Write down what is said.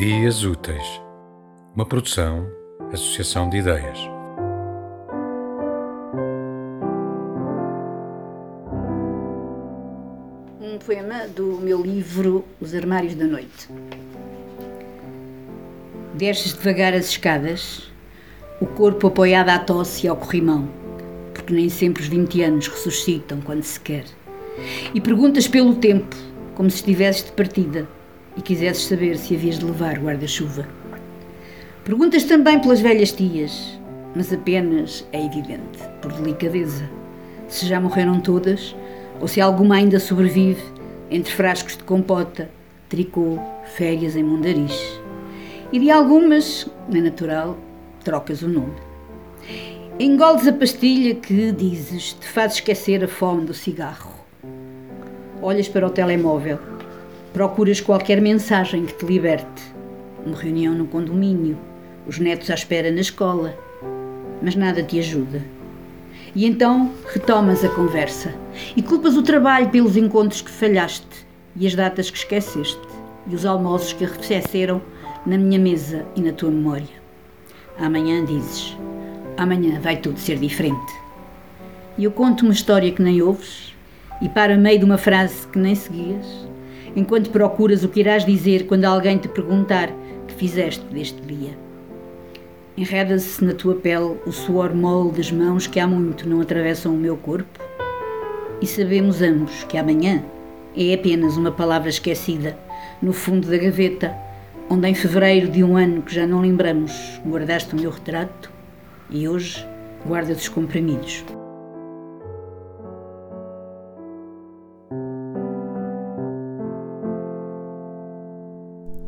Memórias Úteis, uma produção, associação de ideias. Um poema do meu livro Os Armários da Noite. Desces devagar as escadas, o corpo apoiado à tosse e ao corrimão, porque nem sempre os 20 anos ressuscitam quando se quer. E perguntas pelo tempo, como se estivesses de partida e quisesses saber se havias de levar guarda-chuva. Perguntas também pelas velhas tias, mas apenas é evidente, por delicadeza, se já morreram todas ou se alguma ainda sobrevive entre frascos de compota, tricô, férias em Mondariz. E de algumas, é natural, trocas o nome. Engoles a pastilha que, dizes, te faz esquecer a fome do cigarro. Olhas para o telemóvel Procuras qualquer mensagem que te liberte. Uma reunião no condomínio, os netos à espera na escola. Mas nada te ajuda. E então retomas a conversa e culpas o trabalho pelos encontros que falhaste e as datas que esqueceste e os almoços que arrefeceram na minha mesa e na tua memória. Amanhã dizes, amanhã vai tudo ser diferente. E eu conto uma história que nem ouves e para meio de uma frase que nem seguias enquanto procuras o que irás dizer quando alguém te perguntar que fizeste deste dia. Enreda-se na tua pele o suor mole das mãos que há muito não atravessam o meu corpo? E sabemos ambos que amanhã é apenas uma palavra esquecida no fundo da gaveta, onde em fevereiro de um ano que já não lembramos guardaste o meu retrato e hoje guardas os comprimidos.